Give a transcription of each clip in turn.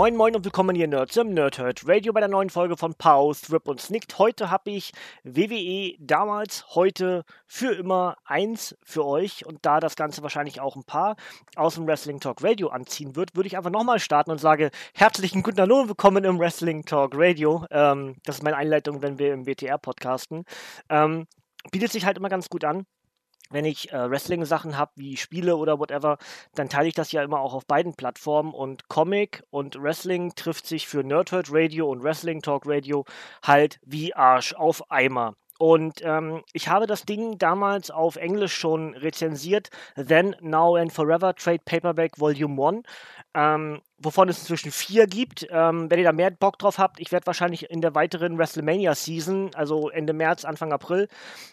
Moin Moin und willkommen hier Nerds im Nerdhurt Radio bei der neuen Folge von Pause, Thrip und Snicked. Heute habe ich WWE damals, heute, für immer eins für euch und da das Ganze wahrscheinlich auch ein paar aus dem Wrestling Talk Radio anziehen wird, würde ich einfach nochmal starten und sage herzlichen guten Hallo und willkommen im Wrestling Talk Radio. Ähm, das ist meine Einleitung, wenn wir im WTR podcasten. Ähm, bietet sich halt immer ganz gut an wenn ich äh, Wrestling-Sachen habe, wie Spiele oder whatever, dann teile ich das ja immer auch auf beiden Plattformen und Comic und Wrestling trifft sich für Nerdhurt Radio und Wrestling Talk Radio halt wie Arsch auf Eimer. Und ähm, ich habe das Ding damals auf Englisch schon rezensiert. Then, Now and Forever Trade Paperback Volume 1. Ähm, wovon es inzwischen vier gibt. Ähm, wenn ihr da mehr Bock drauf habt, ich werde wahrscheinlich in der weiteren WrestleMania Season, also Ende März, Anfang April,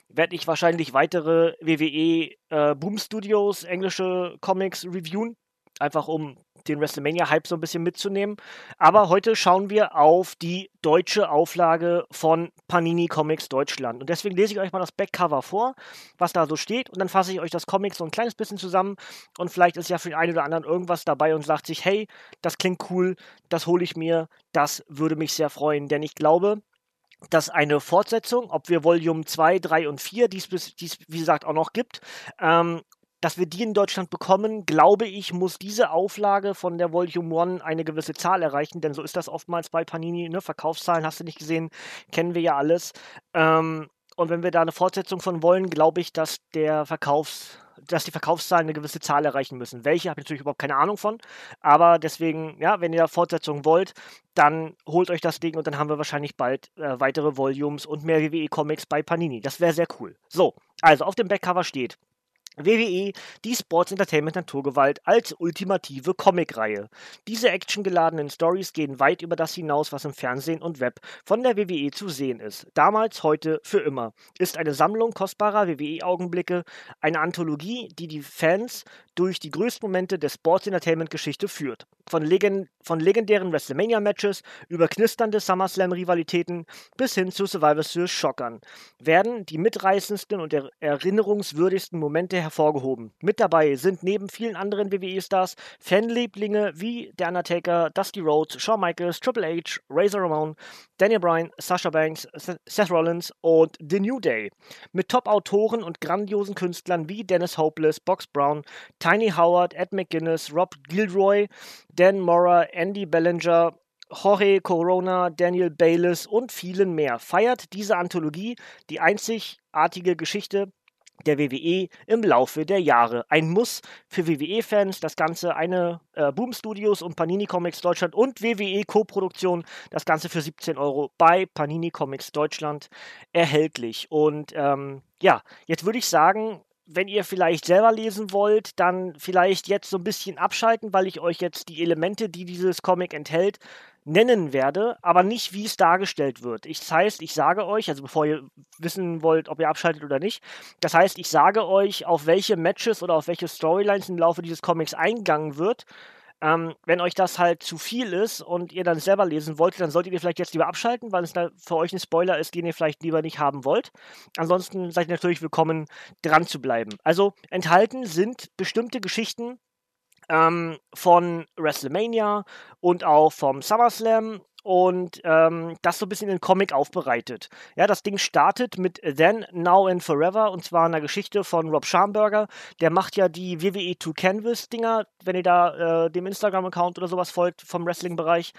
werde ich wahrscheinlich weitere WWE äh, Boom Studios englische Comics reviewen. Einfach um den WrestleMania-Hype so ein bisschen mitzunehmen. Aber heute schauen wir auf die deutsche Auflage von Panini Comics Deutschland. Und deswegen lese ich euch mal das Backcover vor, was da so steht. Und dann fasse ich euch das Comic so ein kleines bisschen zusammen. Und vielleicht ist ja für den einen oder anderen irgendwas dabei und sagt sich, hey, das klingt cool, das hole ich mir, das würde mich sehr freuen. Denn ich glaube, dass eine Fortsetzung, ob wir Volume 2, 3 und 4, die es wie gesagt auch noch gibt, ähm, dass wir die in Deutschland bekommen, glaube ich, muss diese Auflage von der Volume 1 eine gewisse Zahl erreichen, denn so ist das oftmals bei Panini. Ne? Verkaufszahlen hast du nicht gesehen, kennen wir ja alles. Ähm, und wenn wir da eine Fortsetzung von wollen, glaube ich, dass der Verkaufs dass die Verkaufszahlen eine gewisse Zahl erreichen müssen. Welche habe ich natürlich überhaupt keine Ahnung von, aber deswegen, ja, wenn ihr Fortsetzung wollt, dann holt euch das Ding und dann haben wir wahrscheinlich bald äh, weitere Volumes und mehr WWE Comics bei Panini. Das wäre sehr cool. So, also auf dem Backcover steht WWE, die Sports Entertainment Naturgewalt als ultimative Comicreihe. Diese actiongeladenen Stories gehen weit über das hinaus, was im Fernsehen und Web von der WWE zu sehen ist. Damals, heute, für immer. Ist eine Sammlung kostbarer WWE-Augenblicke, eine Anthologie, die die Fans durch die größten Momente der Sports Entertainment Geschichte führt. Von, Legend von legendären WrestleMania-Matches über knisternde SummerSlam-Rivalitäten bis hin zu Survivor Series Schockern werden die mitreißendsten und er erinnerungswürdigsten Momente hervorgehoben. Mit dabei sind neben vielen anderen WWE-Stars Fanlieblinge wie der Undertaker, Dusty Rhodes, Shawn Michaels, Triple H, Razor Ramon, Daniel Bryan, Sasha Banks, Seth Rollins und The New Day. Mit Top-Autoren und grandiosen Künstlern wie Dennis Hopeless, Box Brown, Tiny Howard, Ed McGuinness, Rob Gilroy, Dan Mora, Andy Bellinger, Jorge Corona, Daniel Bayliss und vielen mehr feiert diese Anthologie die einzigartige Geschichte der WWE im Laufe der Jahre. Ein Muss für WWE-Fans, das Ganze eine äh, Boom Studios und Panini Comics Deutschland und WWE Co-Produktion, das Ganze für 17 Euro bei Panini Comics Deutschland erhältlich. Und ähm, ja, jetzt würde ich sagen, wenn ihr vielleicht selber lesen wollt, dann vielleicht jetzt so ein bisschen abschalten, weil ich euch jetzt die Elemente, die dieses Comic enthält, nennen werde, aber nicht, wie es dargestellt wird. Ich, das heißt, ich sage euch, also bevor ihr wissen wollt, ob ihr abschaltet oder nicht, das heißt, ich sage euch, auf welche Matches oder auf welche Storylines im Laufe dieses Comics eingegangen wird. Ähm, wenn euch das halt zu viel ist und ihr dann selber lesen wollt, dann solltet ihr vielleicht jetzt lieber abschalten, weil es für euch ein Spoiler ist, den ihr vielleicht lieber nicht haben wollt. Ansonsten seid ihr natürlich willkommen, dran zu bleiben. Also enthalten sind bestimmte Geschichten ähm, von WrestleMania und auch vom SummerSlam und ähm, das so ein bisschen in den Comic aufbereitet. Ja, das Ding startet mit Then, Now and Forever und zwar einer Geschichte von Rob Schamberger. Der macht ja die WWE 2 Canvas Dinger, wenn ihr da äh, dem Instagram-Account oder sowas folgt vom Wrestling-Bereich.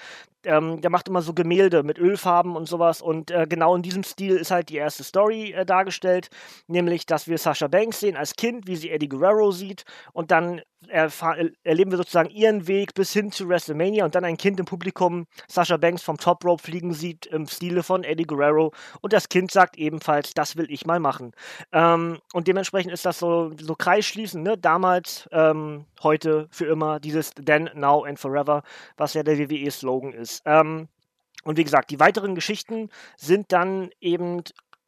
Ähm, der macht immer so Gemälde mit Ölfarben und sowas und äh, genau in diesem Stil ist halt die erste Story äh, dargestellt, nämlich, dass wir Sasha Banks sehen als Kind, wie sie Eddie Guerrero sieht und dann erleben wir sozusagen ihren Weg bis hin zu WrestleMania und dann ein Kind im Publikum Sasha Banks vom Top Rope fliegen sieht im Stile von Eddie Guerrero und das Kind sagt ebenfalls, das will ich mal machen. Ähm, und dementsprechend ist das so, so kreisschließend, ne? Damals, ähm, heute, für immer, dieses Then, Now and Forever, was ja der WWE-Slogan ist. Ähm, und wie gesagt, die weiteren Geschichten sind dann eben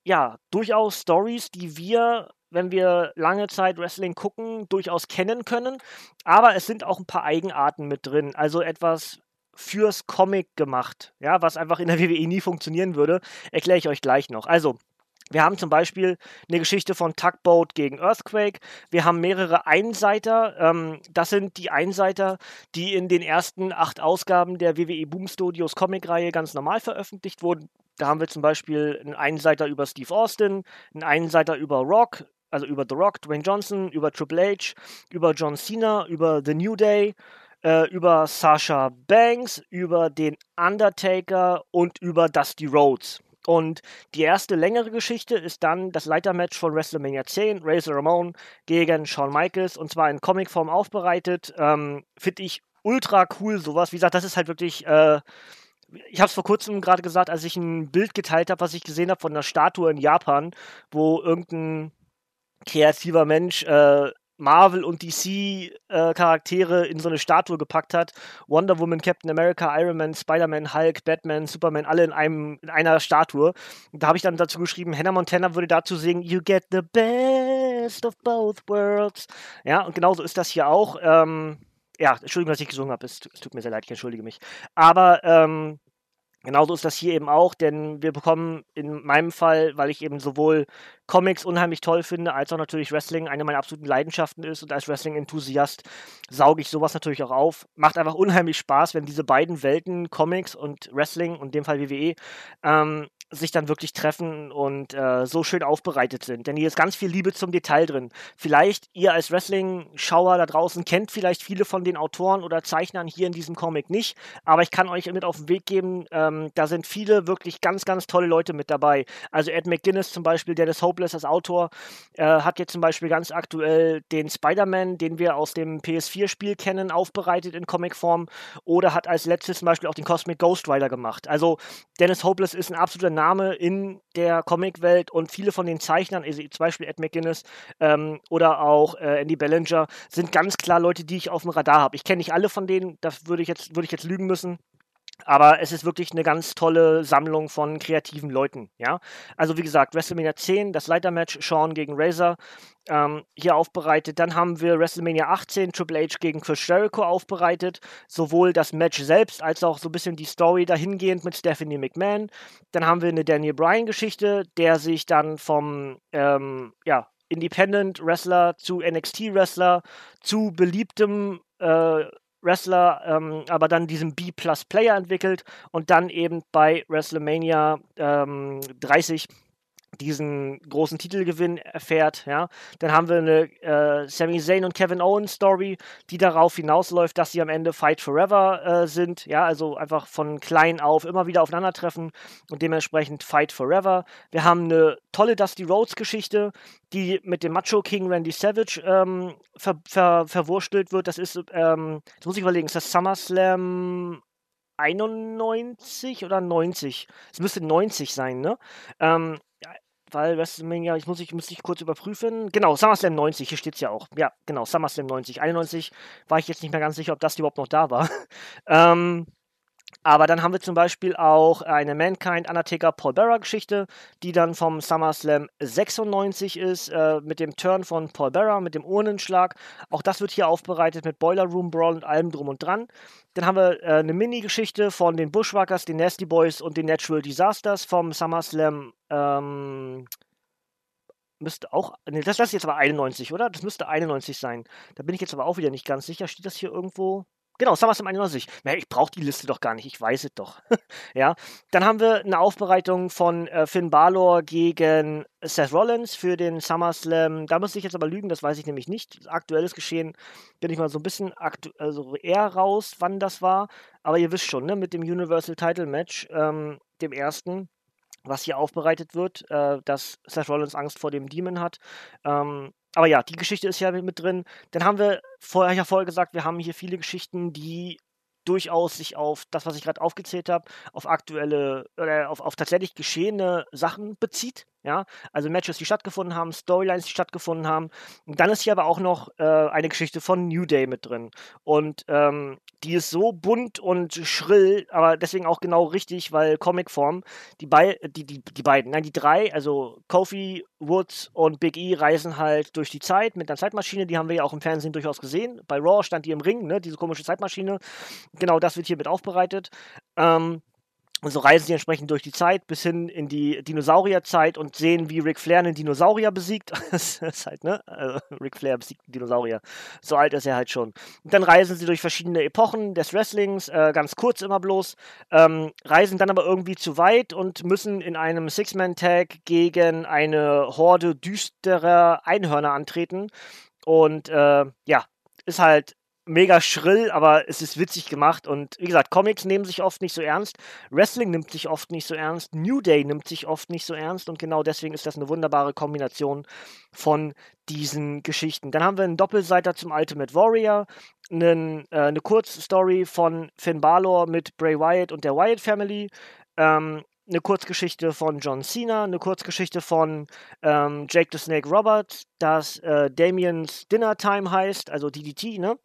ja, durchaus Stories, die wir wenn wir lange Zeit Wrestling gucken, durchaus kennen können. Aber es sind auch ein paar Eigenarten mit drin. Also etwas fürs Comic gemacht, ja, was einfach in der WWE nie funktionieren würde, erkläre ich euch gleich noch. Also, wir haben zum Beispiel eine Geschichte von Tugboat gegen Earthquake. Wir haben mehrere Einseiter. Ähm, das sind die Einseiter, die in den ersten acht Ausgaben der WWE Boom Studios Comic-Reihe ganz normal veröffentlicht wurden. Da haben wir zum Beispiel einen Einseiter über Steve Austin, einen Einseiter über Rock, also über The Rock, Dwayne Johnson, über Triple H, über John Cena, über The New Day, äh, über Sasha Banks, über den Undertaker und über Dusty Rhodes. Und die erste längere Geschichte ist dann das Leitermatch von WrestleMania 10, Razor Ramon gegen Shawn Michaels und zwar in Comicform aufbereitet. Ähm, Finde ich ultra cool, sowas. Wie gesagt, das ist halt wirklich. Äh, ich habe es vor kurzem gerade gesagt, als ich ein Bild geteilt habe, was ich gesehen habe von einer Statue in Japan, wo irgendein kreativer Mensch äh, Marvel und DC äh, Charaktere in so eine Statue gepackt hat. Wonder Woman, Captain America, Iron Man, Spider-Man, Hulk, Batman, Superman, alle in einem in einer Statue. Und da habe ich dann dazu geschrieben, Hannah Montana würde dazu singen, You get the best of both worlds. Ja, und genauso ist das hier auch. Ähm, ja, Entschuldigung, dass ich gesungen habe. Es, es, tut mir sehr leid, ich entschuldige mich. Aber ähm, Genauso ist das hier eben auch, denn wir bekommen in meinem Fall, weil ich eben sowohl Comics unheimlich toll finde, als auch natürlich Wrestling eine meiner absoluten Leidenschaften ist und als Wrestling-Enthusiast sauge ich sowas natürlich auch auf. Macht einfach unheimlich Spaß, wenn diese beiden Welten, Comics und Wrestling, und in dem Fall WWE, ähm, sich dann wirklich treffen und äh, so schön aufbereitet sind. Denn hier ist ganz viel Liebe zum Detail drin. Vielleicht ihr als Wrestling-Schauer da draußen kennt vielleicht viele von den Autoren oder Zeichnern hier in diesem Comic nicht, aber ich kann euch mit auf den Weg geben, ähm, da sind viele wirklich ganz, ganz tolle Leute mit dabei. Also Ed McGuinness zum Beispiel, Dennis Hopeless als Autor, äh, hat jetzt zum Beispiel ganz aktuell den Spider-Man, den wir aus dem PS4-Spiel kennen, aufbereitet in Comicform oder hat als letztes zum Beispiel auch den Cosmic Ghost Rider gemacht. Also Dennis Hopeless ist ein absoluter Name in der Comicwelt und viele von den Zeichnern, also zum Beispiel Ed McGuinness ähm, oder auch äh, Andy Bellinger, sind ganz klar Leute, die ich auf dem Radar habe. Ich kenne nicht alle von denen, das würde ich jetzt, würde ich jetzt lügen müssen. Aber es ist wirklich eine ganz tolle Sammlung von kreativen Leuten, ja. Also wie gesagt, WrestleMania 10, das Leitermatch, Sean gegen Razor, ähm, hier aufbereitet. Dann haben wir WrestleMania 18, Triple H gegen Chris Jericho aufbereitet. Sowohl das Match selbst als auch so ein bisschen die Story dahingehend mit Stephanie McMahon. Dann haben wir eine Daniel Bryan-Geschichte, der sich dann vom, ähm, ja, Independent Wrestler zu NXT Wrestler zu beliebtem äh, Wrestler, ähm, aber dann diesen B-Plus-Player entwickelt und dann eben bei WrestleMania ähm, 30 diesen großen Titelgewinn erfährt, ja, dann haben wir eine äh, Sami Zayn und Kevin Owens Story, die darauf hinausläuft, dass sie am Ende Fight Forever äh, sind, ja, also einfach von klein auf immer wieder aufeinandertreffen und dementsprechend Fight Forever. Wir haben eine tolle Dusty Rhodes Geschichte, die mit dem Macho King Randy Savage ähm, ver ver verwurstelt wird. Das ist, ähm, das muss ich überlegen, ist das SummerSlam 91 oder 90? Es müsste 90 sein, ne? Ähm, weil WrestleMania, ich muss ich, muss ich kurz überprüfen. Genau, SummerSlam 90, hier steht es ja auch. Ja, genau, SummerSlam 90. 91 war ich jetzt nicht mehr ganz sicher, ob das überhaupt noch da war. ähm, aber dann haben wir zum Beispiel auch eine Mankind Undertaker Paul Bearer Geschichte, die dann vom SummerSlam 96 ist, äh, mit dem Turn von Paul Bearer, mit dem Urnenschlag. Auch das wird hier aufbereitet mit Boiler Room Brawl und allem drum und dran. Dann haben wir äh, eine Mini-Geschichte von den Bushwhackers, den Nasty Boys und den Natural Disasters vom SummerSlam. Ähm, müsste auch. Ne, das, das ist jetzt aber 91, oder? Das müsste 91 sein. Da bin ich jetzt aber auch wieder nicht ganz sicher. Steht das hier irgendwo? Genau, SummerSlam 91. Ich brauche die Liste doch gar nicht, ich weiß es doch. ja. Dann haben wir eine Aufbereitung von äh, Finn Balor gegen Seth Rollins für den SummerSlam. Da muss ich jetzt aber lügen, das weiß ich nämlich nicht. Aktuelles Geschehen bin ich mal so ein bisschen also eher raus, wann das war. Aber ihr wisst schon, ne, mit dem Universal Title Match, ähm, dem ersten was hier aufbereitet wird, äh, dass Seth Rollins Angst vor dem Demon hat. Ähm, aber ja, die Geschichte ist ja mit drin. Dann haben wir vorher ja vorher gesagt, wir haben hier viele Geschichten, die durchaus sich auf das, was ich gerade aufgezählt habe, auf aktuelle oder auf, auf tatsächlich geschehene Sachen bezieht. Ja, also Matches, die stattgefunden haben, Storylines, die stattgefunden haben. Und dann ist hier aber auch noch äh, eine Geschichte von New Day mit drin. Und ähm, die ist so bunt und schrill, aber deswegen auch genau richtig, weil Comicform, die, Be die, die, die beiden, nein, die drei, also Kofi, Woods und Big E reisen halt durch die Zeit mit einer Zeitmaschine, die haben wir ja auch im Fernsehen durchaus gesehen. Bei Raw stand die im Ring, ne, diese komische Zeitmaschine. Genau das wird hier mit aufbereitet. Ähm, so reisen sie entsprechend durch die Zeit bis hin in die Dinosaurierzeit und sehen, wie Ric Flair einen Dinosaurier besiegt. das ist halt, ne? Also, Ric Flair besiegt einen Dinosaurier. So alt ist er halt schon. Und dann reisen sie durch verschiedene Epochen des Wrestlings, äh, ganz kurz immer bloß, ähm, reisen dann aber irgendwie zu weit und müssen in einem Six-Man-Tag gegen eine Horde düsterer Einhörner antreten. Und äh, ja, ist halt mega schrill, aber es ist witzig gemacht. Und wie gesagt, Comics nehmen sich oft nicht so ernst. Wrestling nimmt sich oft nicht so ernst. New Day nimmt sich oft nicht so ernst. Und genau deswegen ist das eine wunderbare Kombination von diesen Geschichten. Dann haben wir einen Doppelseiter zum Ultimate Warrior, einen, äh, eine Kurzstory von Finn Balor mit Bray Wyatt und der Wyatt Family. Ähm, eine Kurzgeschichte von John Cena, eine Kurzgeschichte von ähm, Jake the Snake Roberts, das äh, Damien's Dinner Time heißt, also DDT, ne?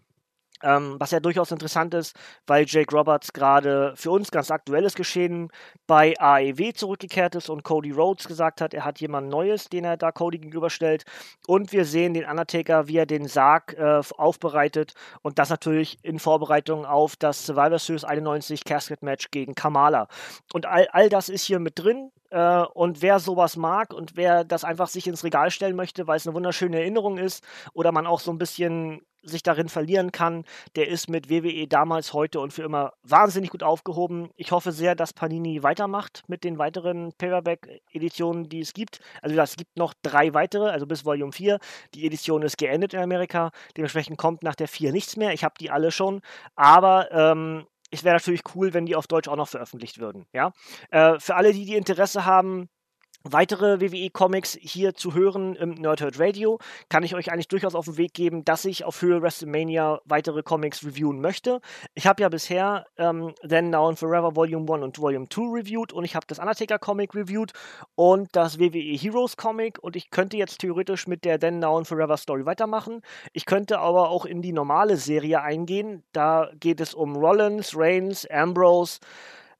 Ähm, was ja durchaus interessant ist, weil Jake Roberts gerade für uns ganz aktuelles Geschehen bei AEW zurückgekehrt ist und Cody Rhodes gesagt hat, er hat jemand Neues, den er da Cody gegenüberstellt. Und wir sehen den Undertaker, wie er den Sarg äh, aufbereitet und das natürlich in Vorbereitung auf das Survivor Series 91 Casket Match gegen Kamala. Und all, all das ist hier mit drin. Äh, und wer sowas mag und wer das einfach sich ins Regal stellen möchte, weil es eine wunderschöne Erinnerung ist oder man auch so ein bisschen sich darin verlieren kann, der ist mit WWE damals, heute und für immer wahnsinnig gut aufgehoben. Ich hoffe sehr, dass Panini weitermacht mit den weiteren Paperback-Editionen, die es gibt. Also es gibt noch drei weitere, also bis Volume 4. Die Edition ist geendet in Amerika. Dementsprechend kommt nach der 4 nichts mehr. Ich habe die alle schon. Aber ähm, es wäre natürlich cool, wenn die auf Deutsch auch noch veröffentlicht würden. Ja? Äh, für alle, die, die Interesse haben, weitere WWE-Comics hier zu hören im Nerdhurt Radio, kann ich euch eigentlich durchaus auf den Weg geben, dass ich auf Höhe WrestleMania weitere Comics reviewen möchte. Ich habe ja bisher ähm, Then, Now and Forever Volume 1 und Volume 2 reviewed und ich habe das Undertaker Comic reviewed und das WWE Heroes Comic und ich könnte jetzt theoretisch mit der Then, Now and Forever Story weitermachen. Ich könnte aber auch in die normale Serie eingehen. Da geht es um Rollins, Reigns, Ambrose,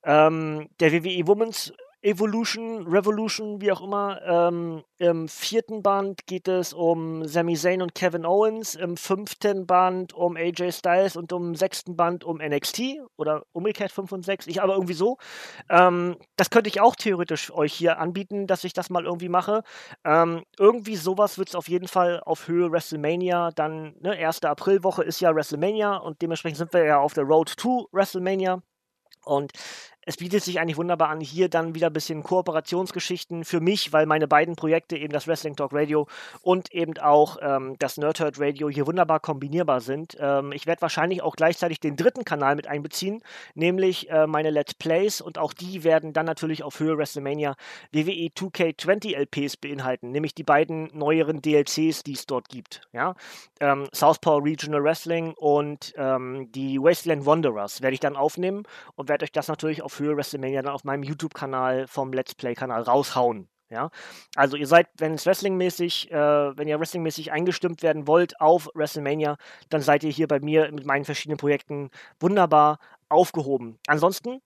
ähm, der WWE Women's Evolution, Revolution, wie auch immer. Ähm, Im vierten Band geht es um Sami Zayn und Kevin Owens, im fünften Band um AJ Styles und im sechsten Band um NXT oder umgekehrt 5 und 6, ich aber irgendwie so. Ähm, das könnte ich auch theoretisch euch hier anbieten, dass ich das mal irgendwie mache. Ähm, irgendwie sowas wird es auf jeden Fall auf Höhe WrestleMania, dann, ne, erste Aprilwoche ist ja WrestleMania und dementsprechend sind wir ja auf der Road to WrestleMania. Und es bietet sich eigentlich wunderbar an, hier dann wieder ein bisschen Kooperationsgeschichten für mich, weil meine beiden Projekte, eben das Wrestling Talk Radio und eben auch ähm, das Nerdhurt Radio, hier wunderbar kombinierbar sind. Ähm, ich werde wahrscheinlich auch gleichzeitig den dritten Kanal mit einbeziehen, nämlich äh, meine Let's Plays und auch die werden dann natürlich auf Höhe WrestleMania WWE 2K20 LPs beinhalten, nämlich die beiden neueren DLCs, die es dort gibt. Ja? Ähm, Southpaw Regional Wrestling und ähm, die Wasteland Wanderers werde ich dann aufnehmen und werde euch das natürlich auf für WrestleMania dann auf meinem YouTube-Kanal vom Let's Play-Kanal raushauen. Ja, also ihr seid, wenn es Wrestling-mäßig, äh, wenn ihr Wrestling-mäßig eingestimmt werden wollt auf WrestleMania, dann seid ihr hier bei mir mit meinen verschiedenen Projekten wunderbar aufgehoben. Ansonsten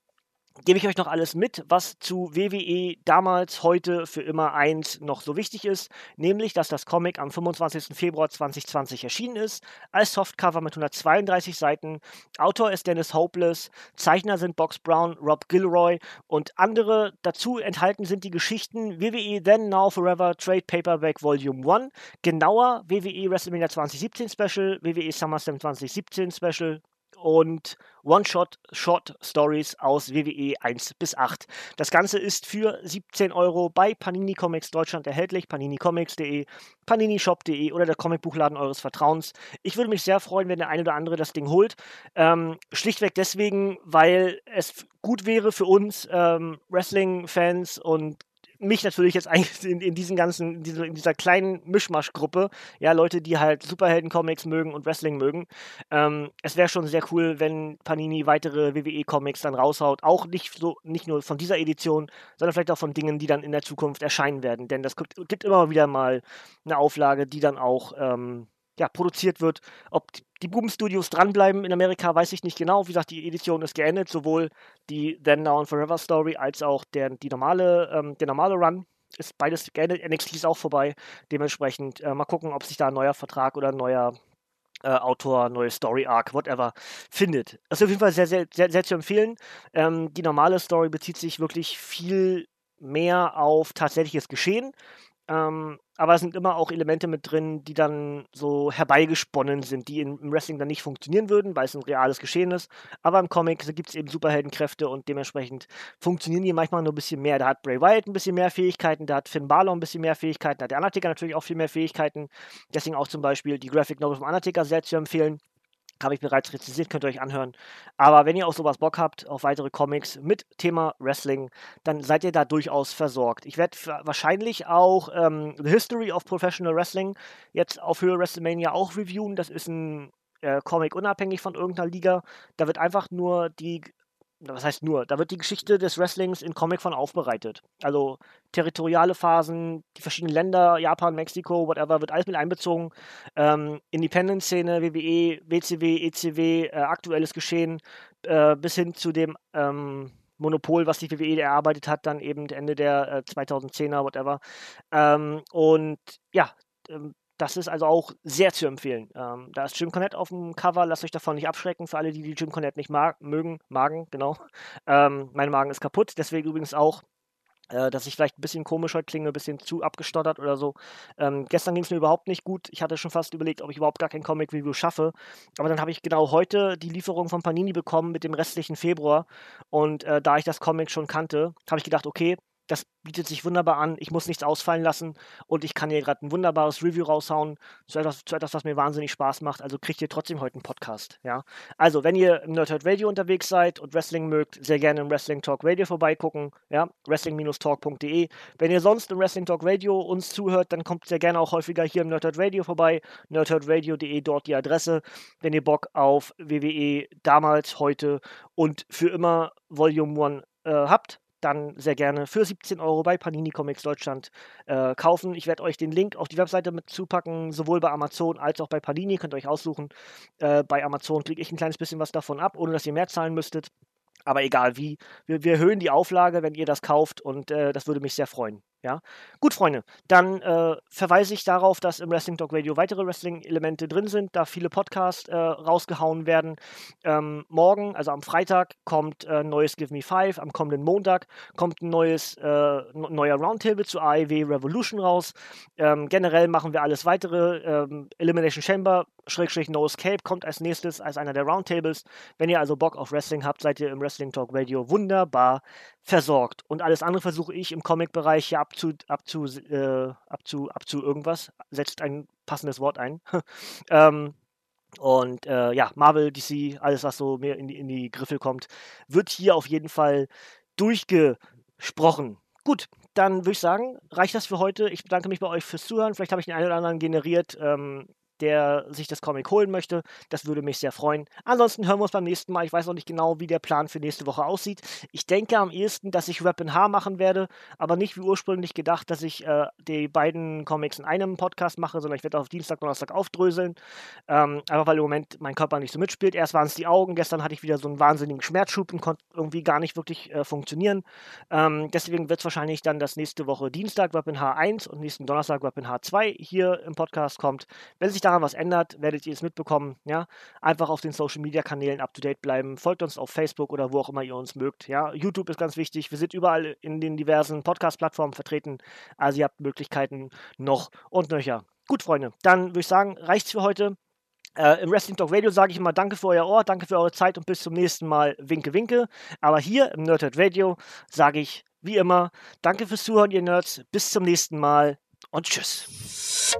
gebe ich euch noch alles mit, was zu WWE damals, heute, für immer eins noch so wichtig ist, nämlich, dass das Comic am 25. Februar 2020 erschienen ist, als Softcover mit 132 Seiten. Autor ist Dennis Hopeless, Zeichner sind Box Brown, Rob Gilroy und andere. Dazu enthalten sind die Geschichten WWE Then Now Forever Trade Paperback Volume 1, genauer WWE WrestleMania 2017 Special, WWE SummerSlam 2017 Special, und One-Shot-Short-Stories aus WWE 1 bis 8. Das Ganze ist für 17 Euro bei Panini Comics Deutschland erhältlich, paninicomics.de, paninishop.de oder der Comicbuchladen eures Vertrauens. Ich würde mich sehr freuen, wenn der eine oder andere das Ding holt. Ähm, schlichtweg deswegen, weil es gut wäre für uns ähm, Wrestling-Fans und mich natürlich jetzt eigentlich in, in diesen ganzen, in dieser, in dieser kleinen Mischmaschgruppe, ja, Leute, die halt Superhelden-Comics mögen und Wrestling mögen. Ähm, es wäre schon sehr cool, wenn Panini weitere WWE-Comics dann raushaut. Auch nicht so, nicht nur von dieser Edition, sondern vielleicht auch von Dingen, die dann in der Zukunft erscheinen werden. Denn das gibt, gibt immer wieder mal eine Auflage, die dann auch ähm, ja, produziert wird. Ob die Buben-Studios dranbleiben in Amerika, weiß ich nicht genau. Wie gesagt, die Edition ist geendet, sowohl die Then Now and Forever Story als auch der, die normale, ähm, der normale Run ist beides geendet. NXT ist auch vorbei. Dementsprechend äh, mal gucken, ob sich da ein neuer Vertrag oder ein neuer äh, Autor, neue Story Arc, whatever, findet. Das ist auf jeden Fall sehr, sehr, sehr, sehr zu empfehlen. Ähm, die normale Story bezieht sich wirklich viel mehr auf tatsächliches Geschehen. Ähm, aber es sind immer auch Elemente mit drin, die dann so herbeigesponnen sind, die im Wrestling dann nicht funktionieren würden, weil es ein reales Geschehen ist. Aber im Comic gibt es eben Superheldenkräfte und dementsprechend funktionieren die manchmal nur ein bisschen mehr. Da hat Bray Wyatt ein bisschen mehr Fähigkeiten, da hat Finn Balor ein bisschen mehr Fähigkeiten, da hat der Undertaker natürlich auch viel mehr Fähigkeiten. Deswegen auch zum Beispiel die Graphic Novel vom Undertaker sehr zu empfehlen. Habe ich bereits rezensiert, könnt ihr euch anhören. Aber wenn ihr auf sowas Bock habt, auf weitere Comics mit Thema Wrestling, dann seid ihr da durchaus versorgt. Ich werde wahrscheinlich auch ähm, The History of Professional Wrestling jetzt auf Höhe WrestleMania auch reviewen. Das ist ein äh, Comic unabhängig von irgendeiner Liga. Da wird einfach nur die was heißt nur, da wird die Geschichte des Wrestlings in Comicform aufbereitet. Also territoriale Phasen, die verschiedenen Länder, Japan, Mexiko, whatever, wird alles mit einbezogen. Ähm, Independent-Szene, WWE, WCW, ECW, äh, aktuelles Geschehen, äh, bis hin zu dem ähm, Monopol, was die WWE erarbeitet hat, dann eben Ende der äh, 2010er, whatever. Ähm, und ja, ähm, das ist also auch sehr zu empfehlen. Ähm, da ist Jim Cornette auf dem Cover, lasst euch davon nicht abschrecken, für alle, die, die Jim Cornette nicht mag, mögen, Magen, genau. Ähm, mein Magen ist kaputt, deswegen übrigens auch, äh, dass ich vielleicht ein bisschen komisch heute klinge, ein bisschen zu abgestottert oder so. Ähm, gestern ging es mir überhaupt nicht gut. Ich hatte schon fast überlegt, ob ich überhaupt gar kein Comic-Review schaffe. Aber dann habe ich genau heute die Lieferung von Panini bekommen mit dem restlichen Februar. Und äh, da ich das Comic schon kannte, habe ich gedacht, okay, das bietet sich wunderbar an. Ich muss nichts ausfallen lassen und ich kann hier gerade ein wunderbares Review raushauen zu etwas, zu etwas, was mir wahnsinnig Spaß macht. Also kriegt ihr trotzdem heute einen Podcast. Ja? Also, wenn ihr im Nerdhurt Radio unterwegs seid und Wrestling mögt, sehr gerne im Wrestling Talk Radio vorbeigucken. Ja? Wrestling-talk.de. Wenn ihr sonst im Wrestling Talk Radio uns zuhört, dann kommt sehr gerne auch häufiger hier im Nerdhurt Radio vorbei. Nerdhurtradio.de, dort die Adresse. Wenn ihr Bock auf WWE damals, heute und für immer Volume 1 äh, habt, dann sehr gerne für 17 Euro bei Panini Comics Deutschland äh, kaufen. Ich werde euch den Link auf die Webseite mit zupacken, sowohl bei Amazon als auch bei Panini. Könnt ihr euch aussuchen. Äh, bei Amazon kriege ich ein kleines bisschen was davon ab, ohne dass ihr mehr zahlen müsstet. Aber egal wie, wir, wir erhöhen die Auflage, wenn ihr das kauft und äh, das würde mich sehr freuen. Ja, gut, Freunde. Dann äh, verweise ich darauf, dass im Wrestling Talk Radio weitere Wrestling-Elemente drin sind, da viele Podcasts äh, rausgehauen werden. Ähm, morgen, also am Freitag, kommt äh, neues Give Me Five. Am kommenden Montag kommt ein neues, äh, neuer Roundtable zu AEW Revolution raus. Ähm, generell machen wir alles weitere. Ähm, Elimination Chamber, Schrägstrich No Escape, kommt als nächstes als einer der Roundtables. Wenn ihr also Bock auf Wrestling habt, seid ihr im Wrestling Talk Radio wunderbar versorgt. Und alles andere versuche ich im Comic-Bereich hier abzu, abzu, äh, abzu, abzu irgendwas. Setzt ein passendes Wort ein. ähm, und äh, ja, Marvel, DC, alles, was so mehr in die, in die Griffel kommt, wird hier auf jeden Fall durchgesprochen. Gut, dann würde ich sagen, reicht das für heute. Ich bedanke mich bei euch fürs Zuhören. Vielleicht habe ich den einen oder anderen generiert. Ähm, der sich das Comic holen möchte. Das würde mich sehr freuen. Ansonsten hören wir uns beim nächsten Mal. Ich weiß noch nicht genau, wie der Plan für nächste Woche aussieht. Ich denke am ehesten, dass ich Rap in H machen werde, aber nicht wie ursprünglich gedacht, dass ich äh, die beiden Comics in einem Podcast mache, sondern ich werde auf Dienstag, Donnerstag aufdröseln. Ähm, einfach weil im Moment mein Körper nicht so mitspielt. Erst waren es die Augen, gestern hatte ich wieder so einen wahnsinnigen Schmerzschub und konnte irgendwie gar nicht wirklich äh, funktionieren. Ähm, deswegen wird es wahrscheinlich dann das nächste Woche Dienstag Rap in H1 und nächsten Donnerstag Rap in H2 hier im Podcast kommt. Wenn sich da daran was ändert, werdet ihr es mitbekommen. Ja? Einfach auf den Social Media Kanälen up to date bleiben. Folgt uns auf Facebook oder wo auch immer ihr uns mögt. Ja? YouTube ist ganz wichtig. Wir sind überall in den diversen Podcast-Plattformen vertreten. Also ihr habt Möglichkeiten noch und nöcher. Gut, Freunde, dann würde ich sagen, reicht's für heute. Äh, Im Wrestling Talk Radio sage ich immer Danke für euer Ohr, danke für eure Zeit und bis zum nächsten Mal. Winke, winke. Aber hier im Nerdhead Radio sage ich wie immer Danke fürs Zuhören, ihr Nerds. Bis zum nächsten Mal und tschüss.